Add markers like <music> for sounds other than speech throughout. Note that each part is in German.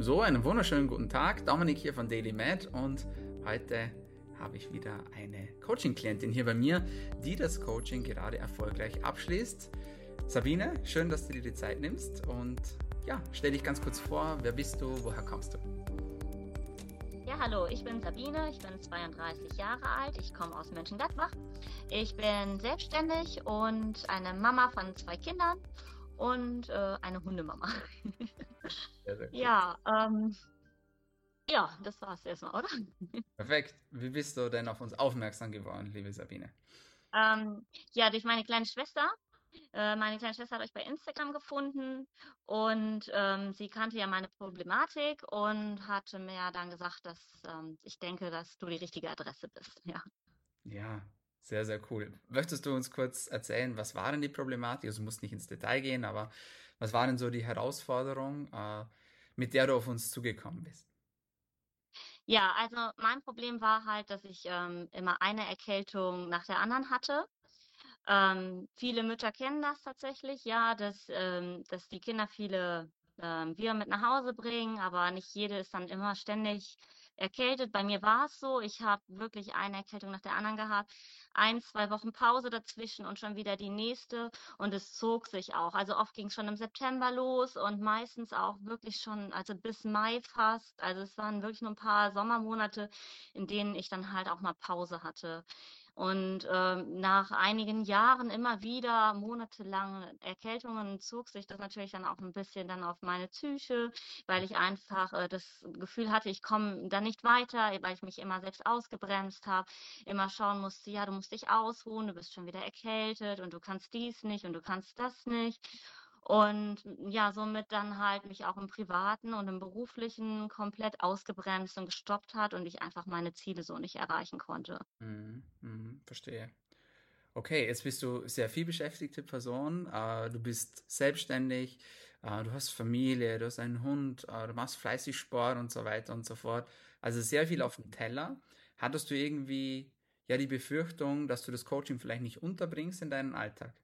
So, einen wunderschönen guten Tag. Dominik hier von Daily Med und heute habe ich wieder eine Coaching-Klientin hier bei mir, die das Coaching gerade erfolgreich abschließt. Sabine, schön, dass du dir die Zeit nimmst und ja, stell dich ganz kurz vor. Wer bist du? Woher kommst du? Ja, hallo, ich bin Sabine, ich bin 32 Jahre alt, ich komme aus Mönchengladbach. Ich bin selbstständig und eine Mama von zwei Kindern und äh, eine Hundemama. <laughs> Sehr, sehr cool. Ja, ähm, ja, das war's erstmal, oder? <laughs> Perfekt. Wie bist du denn auf uns aufmerksam geworden, liebe Sabine? Ähm, ja, durch meine kleine Schwester. Äh, meine kleine Schwester hat euch bei Instagram gefunden und ähm, sie kannte ja meine Problematik und hatte mir dann gesagt, dass ähm, ich denke, dass du die richtige Adresse bist. <laughs> Ja. Ja, sehr, sehr cool. Möchtest du uns kurz erzählen, was war denn die Problematik? Also, du musst nicht ins Detail gehen, aber was war denn so die Herausforderung, äh, mit der du auf uns zugekommen bist? Ja, also mein Problem war halt, dass ich ähm, immer eine Erkältung nach der anderen hatte. Ähm, viele Mütter kennen das tatsächlich, ja, dass, ähm, dass die Kinder viele ähm, Viren mit nach Hause bringen, aber nicht jede ist dann immer ständig erkältet. Bei mir war es so, ich habe wirklich eine Erkältung nach der anderen gehabt, ein, zwei Wochen Pause dazwischen und schon wieder die nächste und es zog sich auch. Also oft ging es schon im September los und meistens auch wirklich schon, also bis Mai fast. Also es waren wirklich nur ein paar Sommermonate, in denen ich dann halt auch mal Pause hatte. Und ähm, nach einigen Jahren immer wieder monatelange Erkältungen zog sich das natürlich dann auch ein bisschen dann auf meine Psyche, weil ich einfach äh, das Gefühl hatte, ich komme da nicht weiter, weil ich mich immer selbst ausgebremst habe, immer schauen musste, ja, du musst dich ausruhen, du bist schon wieder erkältet und du kannst dies nicht und du kannst das nicht. Und ja, somit dann halt mich auch im Privaten und im Beruflichen komplett ausgebremst und gestoppt hat und ich einfach meine Ziele so nicht erreichen konnte. Mhm, mhm, verstehe. Okay, jetzt bist du sehr viel beschäftigte Person, äh, du bist selbstständig, äh, du hast Familie, du hast einen Hund, äh, du machst fleißig Sport und so weiter und so fort. Also sehr viel auf dem Teller. Hattest du irgendwie ja die Befürchtung, dass du das Coaching vielleicht nicht unterbringst in deinen Alltag?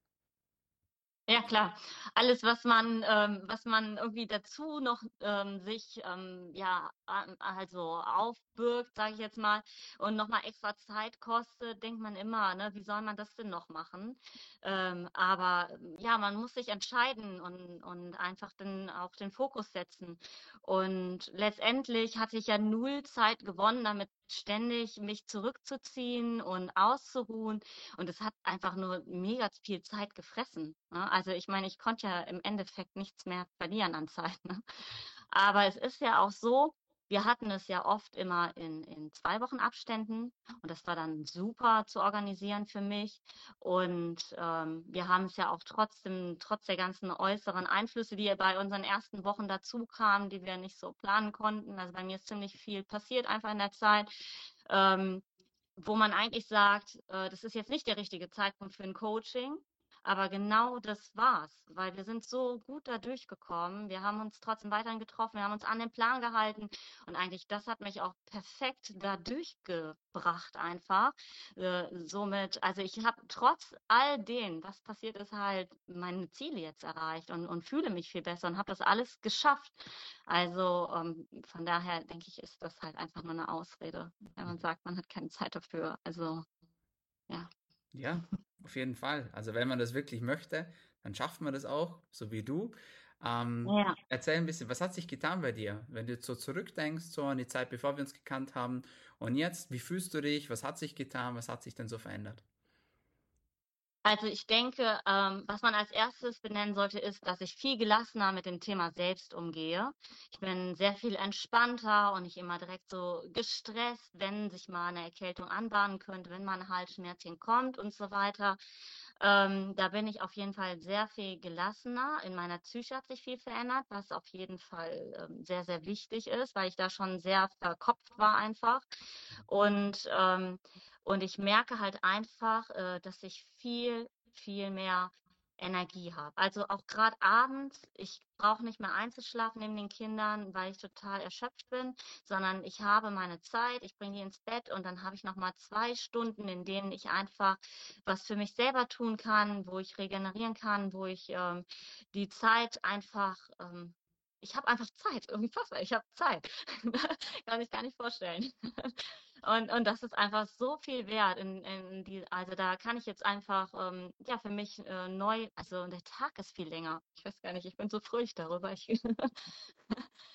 Ja klar, alles, was man, ähm, was man irgendwie dazu noch ähm, sich ähm, ja also aufbürgt, sage ich jetzt mal, und nochmal extra Zeit kostet, denkt man immer, ne, wie soll man das denn noch machen? Ähm, aber ja, man muss sich entscheiden und, und einfach dann auch den Fokus setzen. Und letztendlich hatte ich ja null Zeit gewonnen, damit ständig mich zurückzuziehen und auszuruhen. Und es hat einfach nur mega viel Zeit gefressen. Ne? Also ich meine, ich konnte ja im Endeffekt nichts mehr verlieren an Zeit. Ne? Aber es ist ja auch so, wir hatten es ja oft immer in, in zwei Wochen Abständen und das war dann super zu organisieren für mich. Und ähm, wir haben es ja auch trotzdem, trotz der ganzen äußeren Einflüsse, die bei unseren ersten Wochen dazu kamen, die wir nicht so planen konnten. Also bei mir ist ziemlich viel passiert einfach in der Zeit. Ähm, wo man eigentlich sagt, äh, das ist jetzt nicht der richtige Zeitpunkt für ein Coaching, aber genau das war's, weil wir sind so gut da durchgekommen. Wir haben uns trotzdem weiterhin getroffen, wir haben uns an den Plan gehalten und eigentlich das hat mich auch perfekt da durchgebracht einfach. Äh, somit, also ich habe trotz all dem, was passiert ist, halt meine Ziele jetzt erreicht und, und fühle mich viel besser und habe das alles geschafft. Also ähm, von daher denke ich, ist das halt einfach nur eine Ausrede, wenn man sagt, man hat keine Zeit dafür. Also ja. Ja, auf jeden Fall. Also wenn man das wirklich möchte, dann schafft man das auch, so wie du. Ähm, Ja. erzähl ein bisschen, was hat sich getan bei dir, wenn du jetzt so zurückdenkst, so an die Zeit, bevor wir uns gekannt haben und jetzt, wie fühlst du dich? Was hat sich getan? Was hat sich denn so verändert? Also ich denke, ähm, was man als erstes benennen sollte, ist, dass ich viel gelassener mit dem Thema selbst umgehe. Ich bin sehr viel entspannter und nicht immer direkt so gestresst, wenn sich mal eine Erkältung anbahnen könnte, wenn mal ein Halsschmerzchen kommt und so weiter. Ähm, da bin ich auf jeden Fall sehr viel gelassener. In meiner Psyche hat sich viel verändert, was auf jeden Fall ähm, sehr, sehr wichtig ist, weil ich da schon sehr verkopft war einfach. Und, ähm, und ich merke halt einfach, äh, dass ich viel, viel mehr Energie habe. Also auch gerade abends, ich brauche nicht mehr einzuschlafen neben den Kindern, weil ich total erschöpft bin, sondern ich habe meine Zeit, ich bringe die ins Bett und dann habe ich noch mal zwei Stunden, in denen ich einfach was für mich selber tun kann, wo ich regenerieren kann, wo ich ähm, die Zeit einfach ähm, ich habe einfach Zeit, <laughs> irgendwie passt ich habe Zeit. <laughs> Kann ich gar nicht vorstellen. <laughs> Und, und das ist einfach so viel wert. In, in die, also da kann ich jetzt einfach, ähm, ja, für mich äh, neu, also der Tag ist viel länger. Ich weiß gar nicht, ich bin so fröhlich darüber, ich, <laughs>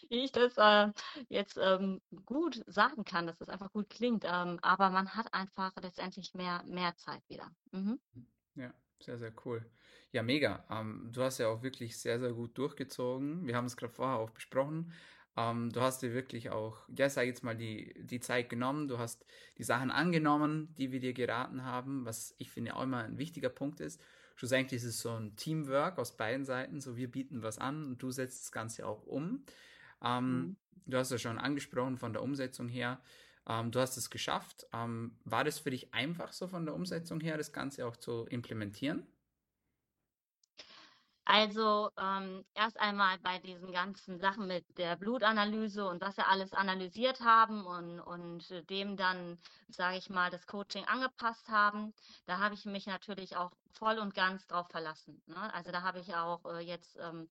wie ich das äh, jetzt ähm, gut sagen kann, dass das einfach gut klingt. Ähm, aber man hat einfach letztendlich mehr, mehr Zeit wieder. Mhm. Ja, sehr, sehr cool. Ja, mega. Ähm, du hast ja auch wirklich sehr, sehr gut durchgezogen. Wir haben es gerade vorher auch besprochen. Ähm, du hast dir wirklich auch, ja, sag jetzt mal, die, die Zeit genommen. Du hast die Sachen angenommen, die wir dir geraten haben, was ich finde auch immer ein wichtiger Punkt ist. Schlussendlich ist es so ein Teamwork aus beiden Seiten. So, wir bieten was an und du setzt das Ganze auch um. Ähm, mhm. Du hast ja schon angesprochen von der Umsetzung her. Ähm, du hast es geschafft. Ähm, war das für dich einfach so von der Umsetzung her, das Ganze auch zu implementieren? Also ähm, erst einmal bei diesen ganzen Sachen mit der Blutanalyse und was wir alles analysiert haben und, und dem dann, sage ich mal, das Coaching angepasst haben, da habe ich mich natürlich auch voll und ganz drauf verlassen. Ne? Also da habe ich auch äh, jetzt ähm,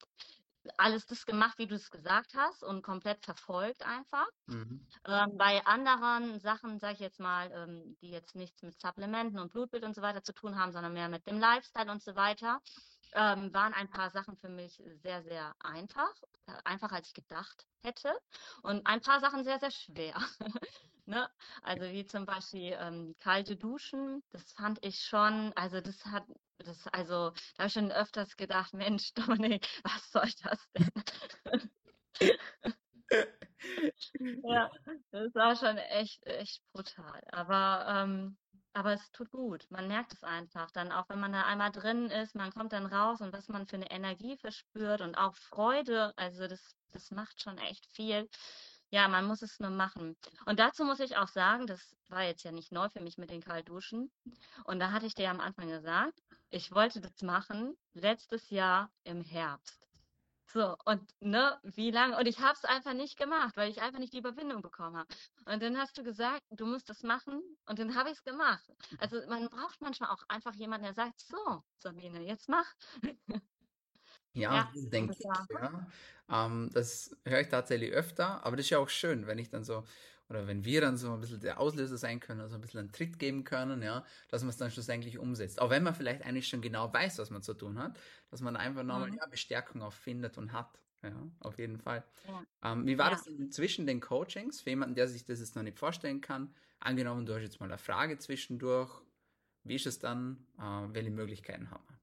alles das gemacht, wie du es gesagt hast und komplett verfolgt einfach. Mhm. Ähm, bei anderen Sachen, sage ich jetzt mal, ähm, die jetzt nichts mit Supplementen und Blutbild und so weiter zu tun haben, sondern mehr mit dem Lifestyle und so weiter, ähm, waren ein paar Sachen für mich sehr, sehr einfach, äh, einfacher als ich gedacht hätte und ein paar Sachen sehr, sehr schwer. <laughs> ne? Also wie zum Beispiel ähm, kalte Duschen, das fand ich schon, also das hat, das, also da habe ich schon öfters gedacht, Mensch, <laughs> Dominik, was soll das denn? <laughs> ja, das war schon echt, echt brutal. Aber ähm, aber es tut gut. Man merkt es einfach dann, auch wenn man da einmal drin ist, man kommt dann raus und was man für eine Energie verspürt und auch Freude, also das, das macht schon echt viel. Ja, man muss es nur machen. Und dazu muss ich auch sagen, das war jetzt ja nicht neu für mich mit den Kaltduschen. Und da hatte ich dir am Anfang gesagt, ich wollte das machen letztes Jahr im Herbst. So, und ne, wie lange? Und ich habe es einfach nicht gemacht, weil ich einfach nicht die Überwindung bekommen habe. Und dann hast du gesagt, du musst das machen und dann habe ich es gemacht. Also man braucht manchmal auch einfach jemanden, der sagt, so, Sabine, jetzt mach. Ja, ja denke ich, ja. Ähm, das höre ich tatsächlich öfter, aber das ist ja auch schön, wenn ich dann so oder wenn wir dann so ein bisschen der Auslöser sein können, also ein bisschen einen Tritt geben können, ja, dass man es dann schlussendlich umsetzt. Auch wenn man vielleicht eigentlich schon genau weiß, was man zu tun hat, dass man einfach nochmal mhm. ja, Bestärkung auch findet und hat. Ja, auf jeden Fall. Ja. Ähm, wie war ja. das denn zwischen den Coachings? Für jemanden, der sich das jetzt noch nicht vorstellen kann, angenommen, du hast jetzt mal eine Frage zwischendurch, wie ist es dann? Äh, welche Möglichkeiten haben wir?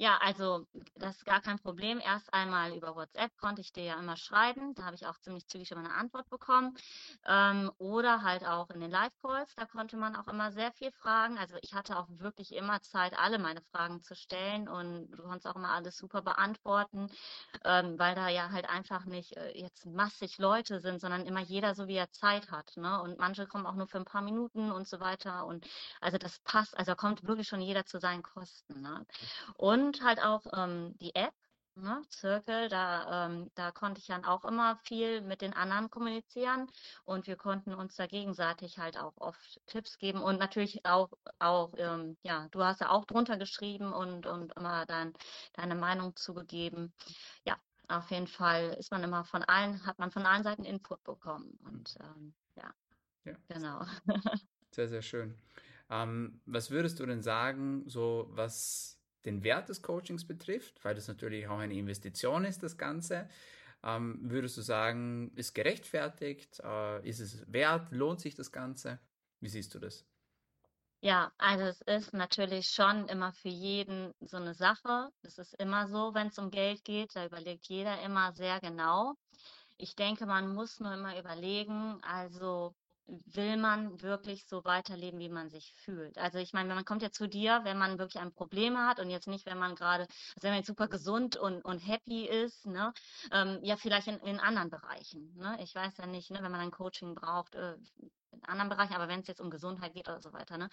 Ja, also das ist gar kein Problem. Erst einmal über WhatsApp konnte ich dir ja immer schreiben. Da habe ich auch ziemlich zügig immer eine Antwort bekommen. Ähm, oder halt auch in den Live-Calls. Da konnte man auch immer sehr viel fragen. Also ich hatte auch wirklich immer Zeit, alle meine Fragen zu stellen. Und du konntest auch immer alles super beantworten, ähm, weil da ja halt einfach nicht äh, jetzt massig Leute sind, sondern immer jeder so, wie er Zeit hat. Ne? Und manche kommen auch nur für ein paar Minuten und so weiter. Und also das passt. Also kommt wirklich schon jeder zu seinen Kosten. Ne? Und und halt auch ähm, die App, ne, Circle, da, ähm, da konnte ich dann auch immer viel mit den anderen kommunizieren und wir konnten uns da gegenseitig halt auch oft Tipps geben und natürlich auch, auch ähm, ja, du hast ja auch drunter geschrieben und, und immer dein, deine Meinung zugegeben. Ja, auf jeden Fall ist man immer von allen, hat man von allen Seiten Input bekommen und ähm, ja, ja, genau. Sehr, sehr schön. Ähm, was würdest du denn sagen, so was den Wert des Coachings betrifft, weil das natürlich auch eine Investition ist, das Ganze, ähm, würdest du sagen, ist gerechtfertigt? Äh, ist es wert? Lohnt sich das Ganze? Wie siehst du das? Ja, also es ist natürlich schon immer für jeden so eine Sache. Das ist immer so, wenn es um Geld geht, da überlegt jeder immer sehr genau. Ich denke, man muss nur immer überlegen, also will man wirklich so weiterleben, wie man sich fühlt. Also ich meine, man kommt ja zu dir, wenn man wirklich ein Problem hat und jetzt nicht, wenn man gerade, also wenn man jetzt super gesund und, und happy ist, ne, ähm, ja vielleicht in, in anderen Bereichen. Ne? Ich weiß ja nicht, ne, wenn man ein Coaching braucht, äh, in anderen Bereichen, aber wenn es jetzt um Gesundheit geht oder so weiter, ne,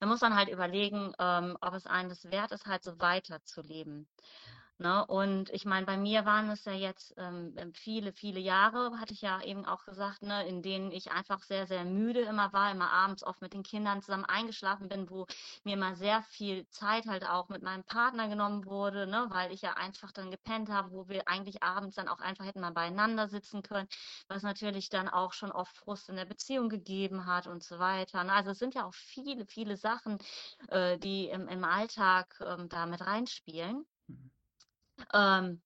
dann muss man halt überlegen, ähm, ob es einem das wert ist, halt so weiterzuleben. Ne? Und ich meine, bei mir waren es ja jetzt ähm, ähm, viele, viele Jahre, hatte ich ja eben auch gesagt, ne, in denen ich einfach sehr, sehr müde immer war, immer abends oft mit den Kindern zusammen eingeschlafen bin, wo mir immer sehr viel Zeit halt auch mit meinem Partner genommen wurde, ne, weil ich ja einfach dann gepennt habe, wo wir eigentlich abends dann auch einfach hätten mal beieinander sitzen können, was natürlich dann auch schon oft Frust in der Beziehung gegeben hat und so weiter. Ne? Also es sind ja auch viele, viele Sachen, äh, die im, im Alltag ähm, da mit reinspielen. Mhm. Ähm,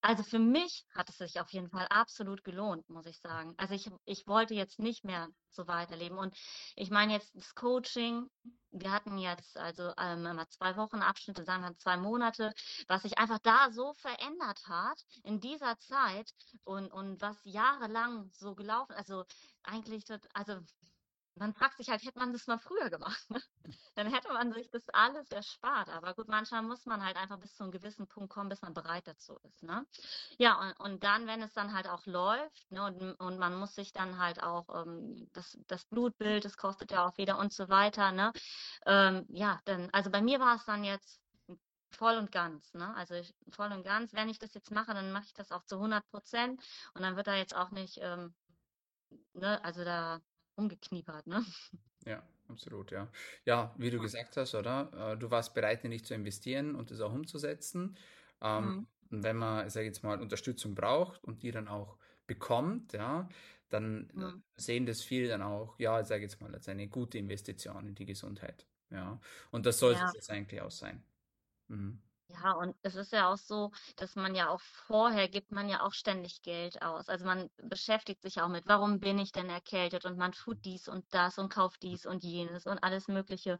also für mich hat es sich auf jeden Fall absolut gelohnt, muss ich sagen. Also ich, ich wollte jetzt nicht mehr so weiterleben. Und ich meine jetzt das Coaching, wir hatten jetzt also ähm, immer zwei Wochen Abschnitte, sagen wir zwei Monate, was sich einfach da so verändert hat in dieser Zeit und, und was jahrelang so gelaufen, also eigentlich, also man fragt sich halt, hätte man das mal früher gemacht, ne? dann hätte man sich das alles erspart. Aber gut, manchmal muss man halt einfach bis zu einem gewissen Punkt kommen, bis man bereit dazu ist. Ne? Ja, und, und dann, wenn es dann halt auch läuft ne, und, und man muss sich dann halt auch ähm, das, das Blutbild, das kostet ja auch wieder und so weiter. Ne? Ähm, ja, dann, also bei mir war es dann jetzt voll und ganz. Ne? Also ich, voll und ganz, wenn ich das jetzt mache, dann mache ich das auch zu 100 Prozent und dann wird da jetzt auch nicht, ähm, ne, also da umgekniepert, ne? Ja, absolut, ja. Ja, wie du gesagt hast, oder? Äh, du warst bereit, in dich zu investieren und das auch umzusetzen. Ähm, mhm. Und wenn man, ich sage jetzt mal, Unterstützung braucht und die dann auch bekommt, ja, dann mhm. sehen das viele dann auch, ja, ich sage jetzt mal, als eine gute Investition in die Gesundheit. Ja. Und das sollte ja. es jetzt eigentlich auch sein. Mhm. Ja, und es ist ja auch so, dass man ja auch vorher gibt man ja auch ständig Geld aus. Also man beschäftigt sich auch mit, warum bin ich denn erkältet? Und man tut dies und das und kauft dies und jenes und alles Mögliche.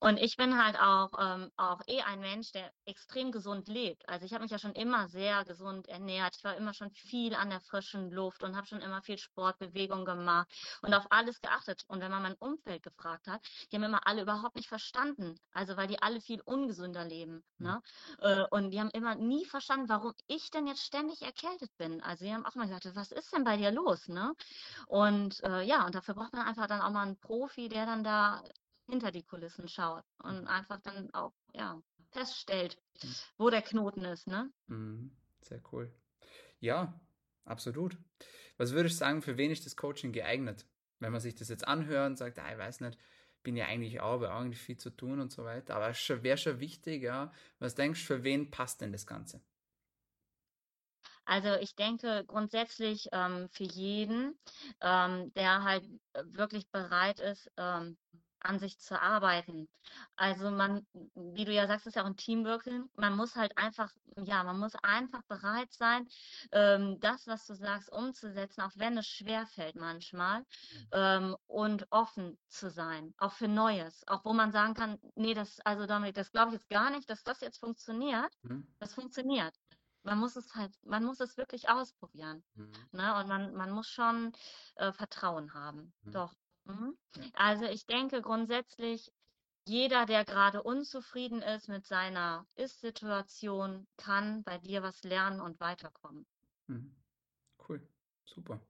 Und ich bin halt auch, ähm, auch eh ein Mensch, der extrem gesund lebt. Also ich habe mich ja schon immer sehr gesund ernährt. Ich war immer schon viel an der frischen Luft und habe schon immer viel Sportbewegung gemacht und auf alles geachtet. Und wenn man mein Umfeld gefragt hat, die haben immer alle überhaupt nicht verstanden. Also weil die alle viel ungesünder leben. Ne? Äh, und die haben immer nie verstanden, warum ich denn jetzt ständig erkältet bin. Also die haben auch mal gesagt, was ist denn bei dir los, ne? Und äh, ja, und dafür braucht man einfach dann auch mal einen Profi, der dann da hinter die Kulissen schaut und mhm. einfach dann auch, ja, feststellt, mhm. wo der Knoten ist, ne? Mhm. Sehr cool. Ja, absolut. Was würdest du sagen, für wen ist das Coaching geeignet? Wenn man sich das jetzt anhört und sagt, ah, ich weiß nicht, bin ja eigentlich auch, aber eigentlich viel zu tun und so weiter. Aber es wäre schon wichtig, ja. Was denkst du, für wen passt denn das Ganze? Also ich denke grundsätzlich ähm, für jeden, ähm, der halt wirklich bereit ist, ähm, an sich zu arbeiten. Also man, wie du ja sagst, ist ja auch ein Teamworking. Man muss halt einfach, ja, man muss einfach bereit sein, ähm, das, was du sagst, umzusetzen, auch wenn es schwer fällt manchmal, mhm. ähm, und offen zu sein, auch für Neues, auch wo man sagen kann, nee, das, also Dominik, das glaube ich jetzt gar nicht, dass das jetzt funktioniert. Mhm. Das funktioniert man muss es halt, man muss es wirklich ausprobieren. Mhm. Ne? Und man, man muss schon äh, Vertrauen haben. Mhm. Doch. Mhm. Also ich denke grundsätzlich, jeder, der gerade unzufrieden ist mit seiner Ist-Situation, kann bei dir was lernen und weiterkommen. Mhm. Cool, super.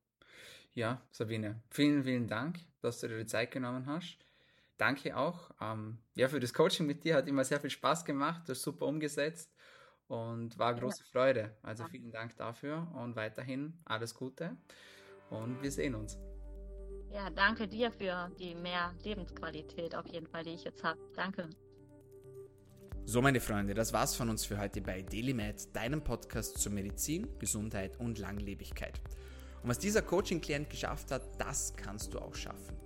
Ja, Sabine, vielen, vielen Dank, dass du dir die Zeit genommen hast. Danke auch ähm, ja, für das Coaching mit dir. Hat immer sehr viel Spaß gemacht, du hast super umgesetzt und war große ja. Freude. Also vielen Dank dafür und weiterhin alles Gute und wir sehen uns. Ja, danke dir für die mehr Lebensqualität auf jeden Fall, die ich jetzt habe. Danke. So, meine Freunde, das war's von uns für heute bei DailyMed, deinem Podcast zur Medizin, Gesundheit und Langlebigkeit. Und was dieser Coaching-Klient geschafft hat, das kannst du auch schaffen.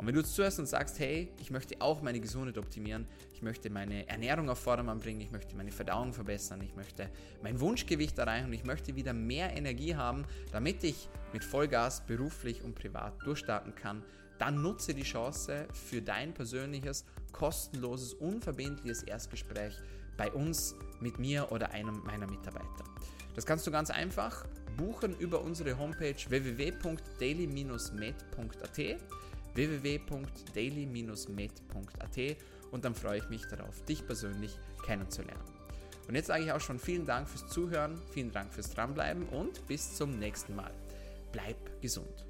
Und wenn du zuhörst und sagst, hey, ich möchte auch meine Gesundheit optimieren, ich möchte meine Ernährung auf Vordermann bringen, ich möchte meine Verdauung verbessern, ich möchte mein Wunschgewicht erreichen und ich möchte wieder mehr Energie haben, damit ich mit Vollgas beruflich und privat durchstarten kann, dann nutze die Chance für dein persönliches, kostenloses, unverbindliches Erstgespräch bei uns, mit mir oder einem meiner Mitarbeiter. Das kannst du ganz einfach buchen über unsere Homepage www.daily-med.at www.daily-med.at und dann freue ich mich darauf, dich persönlich kennenzulernen. Und jetzt sage ich auch schon vielen Dank fürs Zuhören, vielen Dank fürs Dranbleiben und bis zum nächsten Mal. Bleib gesund.